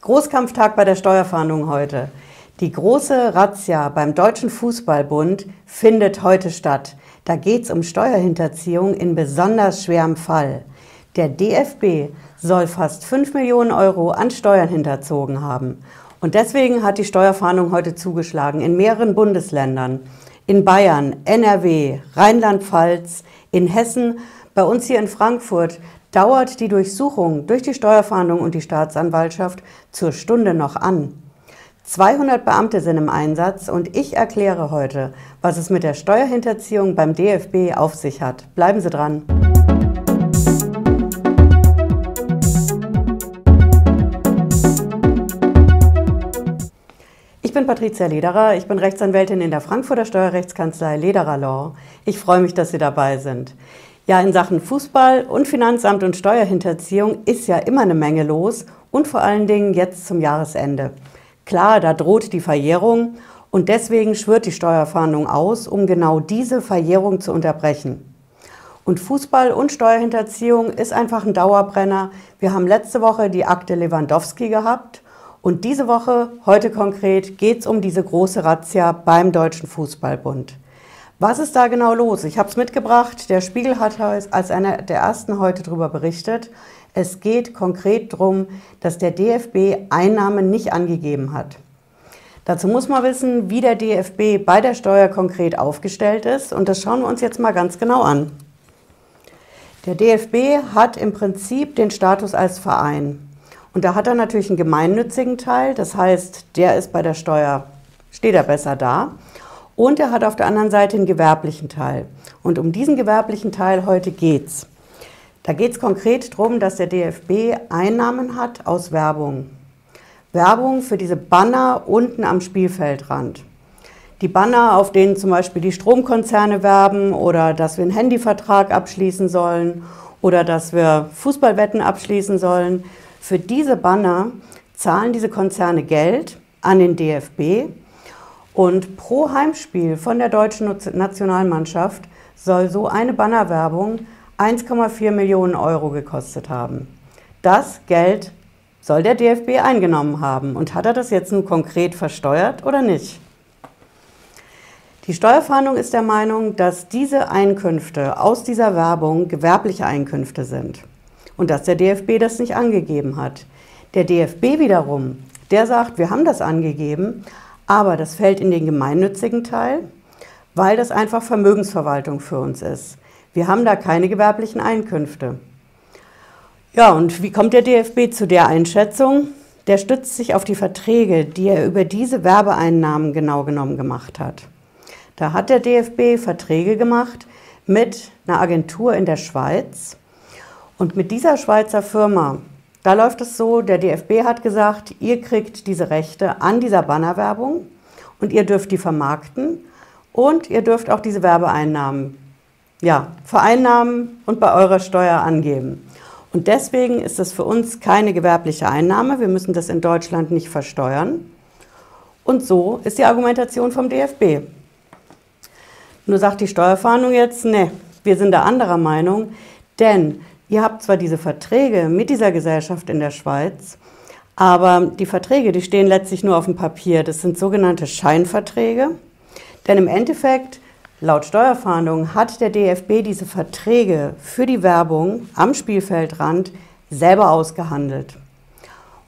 Großkampftag bei der Steuerfahndung heute. Die große Razzia beim Deutschen Fußballbund findet heute statt. Da geht es um Steuerhinterziehung in besonders schwerem Fall. Der DFB soll fast 5 Millionen Euro an Steuern hinterzogen haben. Und deswegen hat die Steuerfahndung heute zugeschlagen in mehreren Bundesländern. In Bayern, NRW, Rheinland-Pfalz, in Hessen, bei uns hier in Frankfurt dauert die Durchsuchung durch die Steuerfahndung und die Staatsanwaltschaft zur Stunde noch an. 200 Beamte sind im Einsatz und ich erkläre heute, was es mit der Steuerhinterziehung beim DFB auf sich hat. Bleiben Sie dran. Ich bin Patricia Lederer, ich bin Rechtsanwältin in der Frankfurter Steuerrechtskanzlei Lederer Law. Ich freue mich, dass Sie dabei sind. Ja, in Sachen Fußball und Finanzamt und Steuerhinterziehung ist ja immer eine Menge los und vor allen Dingen jetzt zum Jahresende. Klar, da droht die Verjährung und deswegen schwört die Steuerfahndung aus, um genau diese Verjährung zu unterbrechen. Und Fußball und Steuerhinterziehung ist einfach ein Dauerbrenner. Wir haben letzte Woche die Akte Lewandowski gehabt und diese Woche, heute konkret, geht es um diese große Razzia beim Deutschen Fußballbund. Was ist da genau los? Ich habe es mitgebracht. Der Spiegel hat als einer der ersten heute darüber berichtet. Es geht konkret darum, dass der DFB Einnahmen nicht angegeben hat. Dazu muss man wissen, wie der DFB bei der Steuer konkret aufgestellt ist. Und das schauen wir uns jetzt mal ganz genau an. Der DFB hat im Prinzip den Status als Verein. Und da hat er natürlich einen gemeinnützigen Teil. Das heißt, der ist bei der Steuer, steht er besser da. Und er hat auf der anderen Seite einen gewerblichen Teil. Und um diesen gewerblichen Teil heute geht's. Da geht es konkret darum, dass der DFB Einnahmen hat aus Werbung. Werbung für diese Banner unten am Spielfeldrand. Die Banner, auf denen zum Beispiel die Stromkonzerne werben oder dass wir einen Handyvertrag abschließen sollen oder dass wir Fußballwetten abschließen sollen. Für diese Banner zahlen diese Konzerne Geld an den DFB und pro Heimspiel von der deutschen Nationalmannschaft soll so eine Bannerwerbung 1,4 Millionen Euro gekostet haben. Das Geld soll der DFB eingenommen haben. Und hat er das jetzt nun konkret versteuert oder nicht? Die Steuerfahndung ist der Meinung, dass diese Einkünfte aus dieser Werbung gewerbliche Einkünfte sind und dass der DFB das nicht angegeben hat. Der DFB wiederum, der sagt, wir haben das angegeben, aber das fällt in den gemeinnützigen Teil, weil das einfach Vermögensverwaltung für uns ist. Wir haben da keine gewerblichen Einkünfte. Ja, und wie kommt der DFB zu der Einschätzung? Der stützt sich auf die Verträge, die er über diese Werbeeinnahmen genau genommen gemacht hat. Da hat der DFB Verträge gemacht mit einer Agentur in der Schweiz. Und mit dieser Schweizer Firma da läuft es so, der DFB hat gesagt, ihr kriegt diese Rechte an dieser Bannerwerbung und ihr dürft die vermarkten und ihr dürft auch diese Werbeeinnahmen ja, vereinnahmen und bei eurer Steuer angeben. Und deswegen ist das für uns keine gewerbliche Einnahme. Wir müssen das in Deutschland nicht versteuern. Und so ist die Argumentation vom DFB. Nur sagt die Steuerfahndung jetzt, ne, wir sind da anderer Meinung, denn Ihr habt zwar diese Verträge mit dieser Gesellschaft in der Schweiz, aber die Verträge, die stehen letztlich nur auf dem Papier. Das sind sogenannte Scheinverträge. Denn im Endeffekt, laut Steuerfahndung, hat der DFB diese Verträge für die Werbung am Spielfeldrand selber ausgehandelt.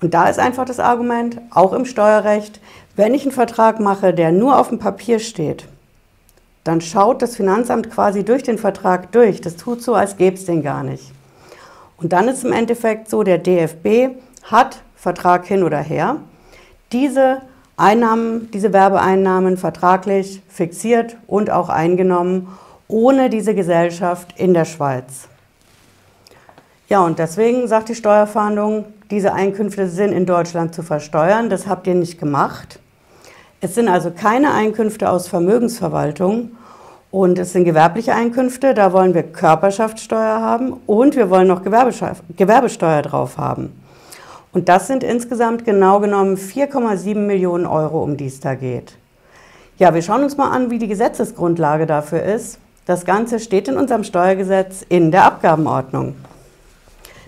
Und da ist einfach das Argument, auch im Steuerrecht, wenn ich einen Vertrag mache, der nur auf dem Papier steht, dann schaut das Finanzamt quasi durch den Vertrag durch. Das tut so, als gäbe es den gar nicht. Und dann ist im Endeffekt so, der DFB hat Vertrag hin oder her, diese Einnahmen, diese Werbeeinnahmen vertraglich fixiert und auch eingenommen, ohne diese Gesellschaft in der Schweiz. Ja, und deswegen sagt die Steuerfahndung, diese Einkünfte sind in Deutschland zu versteuern. Das habt ihr nicht gemacht. Es sind also keine Einkünfte aus Vermögensverwaltung und es sind gewerbliche Einkünfte, da wollen wir Körperschaftssteuer haben und wir wollen noch Gewerbesteuer drauf haben. Und das sind insgesamt genau genommen 4,7 Millionen Euro, um die es da geht. Ja, wir schauen uns mal an, wie die Gesetzesgrundlage dafür ist. Das Ganze steht in unserem Steuergesetz in der Abgabenordnung.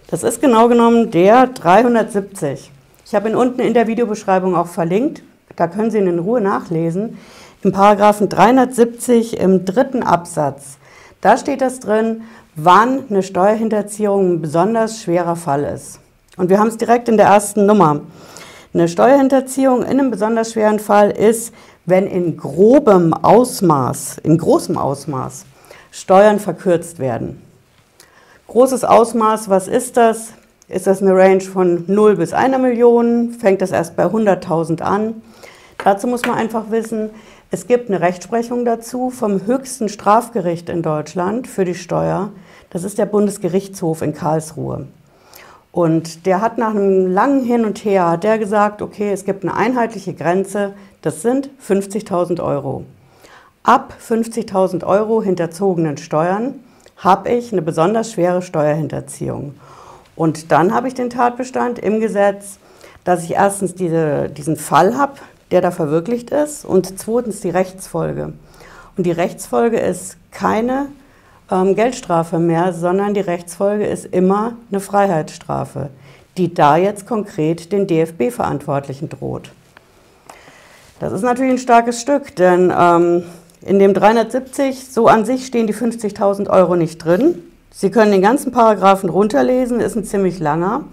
Das ist genau genommen der 370. Ich habe ihn unten in der Videobeschreibung auch verlinkt. Da können Sie ihn in Ruhe nachlesen. Im Paragraphen 370 im dritten Absatz, da steht das drin, wann eine Steuerhinterziehung ein besonders schwerer Fall ist. Und wir haben es direkt in der ersten Nummer. Eine Steuerhinterziehung in einem besonders schweren Fall ist, wenn in grobem Ausmaß, in großem Ausmaß, Steuern verkürzt werden. Großes Ausmaß, was ist das? Ist das eine Range von 0 bis 1 Million? Fängt das erst bei 100.000 an? Dazu muss man einfach wissen, es gibt eine Rechtsprechung dazu vom höchsten Strafgericht in Deutschland für die Steuer. Das ist der Bundesgerichtshof in Karlsruhe. Und der hat nach einem langen Hin und Her hat der gesagt, okay, es gibt eine einheitliche Grenze, das sind 50.000 Euro. Ab 50.000 Euro hinterzogenen Steuern habe ich eine besonders schwere Steuerhinterziehung. Und dann habe ich den Tatbestand im Gesetz, dass ich erstens diese, diesen Fall habe, der da verwirklicht ist und zweitens die Rechtsfolge. Und die Rechtsfolge ist keine ähm, Geldstrafe mehr, sondern die Rechtsfolge ist immer eine Freiheitsstrafe, die da jetzt konkret den DFB-Verantwortlichen droht. Das ist natürlich ein starkes Stück, denn ähm, in dem 370, so an sich stehen die 50.000 Euro nicht drin. Sie können den ganzen Paragraphen runterlesen, ist ein ziemlich langer,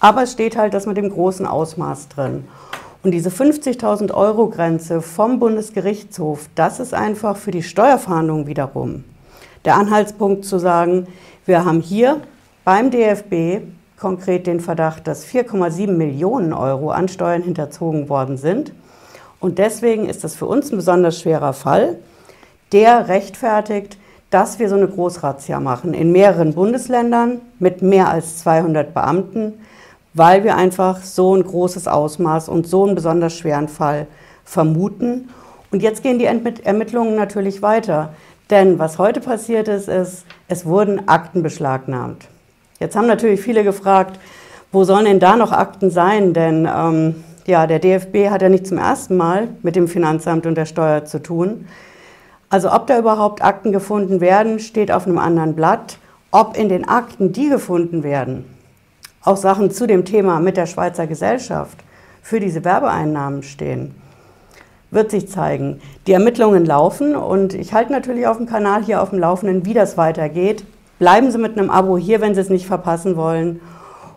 aber es steht halt das mit dem großen Ausmaß drin. Und diese 50.000 Euro Grenze vom Bundesgerichtshof, das ist einfach für die Steuerverhandlungen wiederum der Anhaltspunkt zu sagen, wir haben hier beim DFB konkret den Verdacht, dass 4,7 Millionen Euro an Steuern hinterzogen worden sind. Und deswegen ist das für uns ein besonders schwerer Fall, der rechtfertigt, dass wir so eine Großrazzia machen in mehreren Bundesländern mit mehr als 200 Beamten, weil wir einfach so ein großes Ausmaß und so einen besonders schweren Fall vermuten. Und jetzt gehen die Ermittlungen natürlich weiter. Denn was heute passiert ist, ist, es wurden Akten beschlagnahmt. Jetzt haben natürlich viele gefragt, wo sollen denn da noch Akten sein? Denn ähm, ja, der DFB hat ja nicht zum ersten Mal mit dem Finanzamt und der Steuer zu tun. Also ob da überhaupt Akten gefunden werden, steht auf einem anderen Blatt. Ob in den Akten, die gefunden werden, auch Sachen zu dem Thema mit der Schweizer Gesellschaft für diese Werbeeinnahmen stehen, wird sich zeigen. Die Ermittlungen laufen und ich halte natürlich auf dem Kanal hier auf dem Laufenden, wie das weitergeht. Bleiben Sie mit einem Abo hier, wenn Sie es nicht verpassen wollen.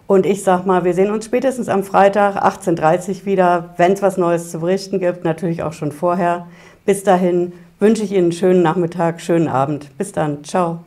Und ich sag mal, wir sehen uns spätestens am Freitag 18.30 Uhr wieder, wenn es was Neues zu berichten gibt, natürlich auch schon vorher. Bis dahin wünsche ich Ihnen einen schönen Nachmittag, schönen Abend. Bis dann. Ciao.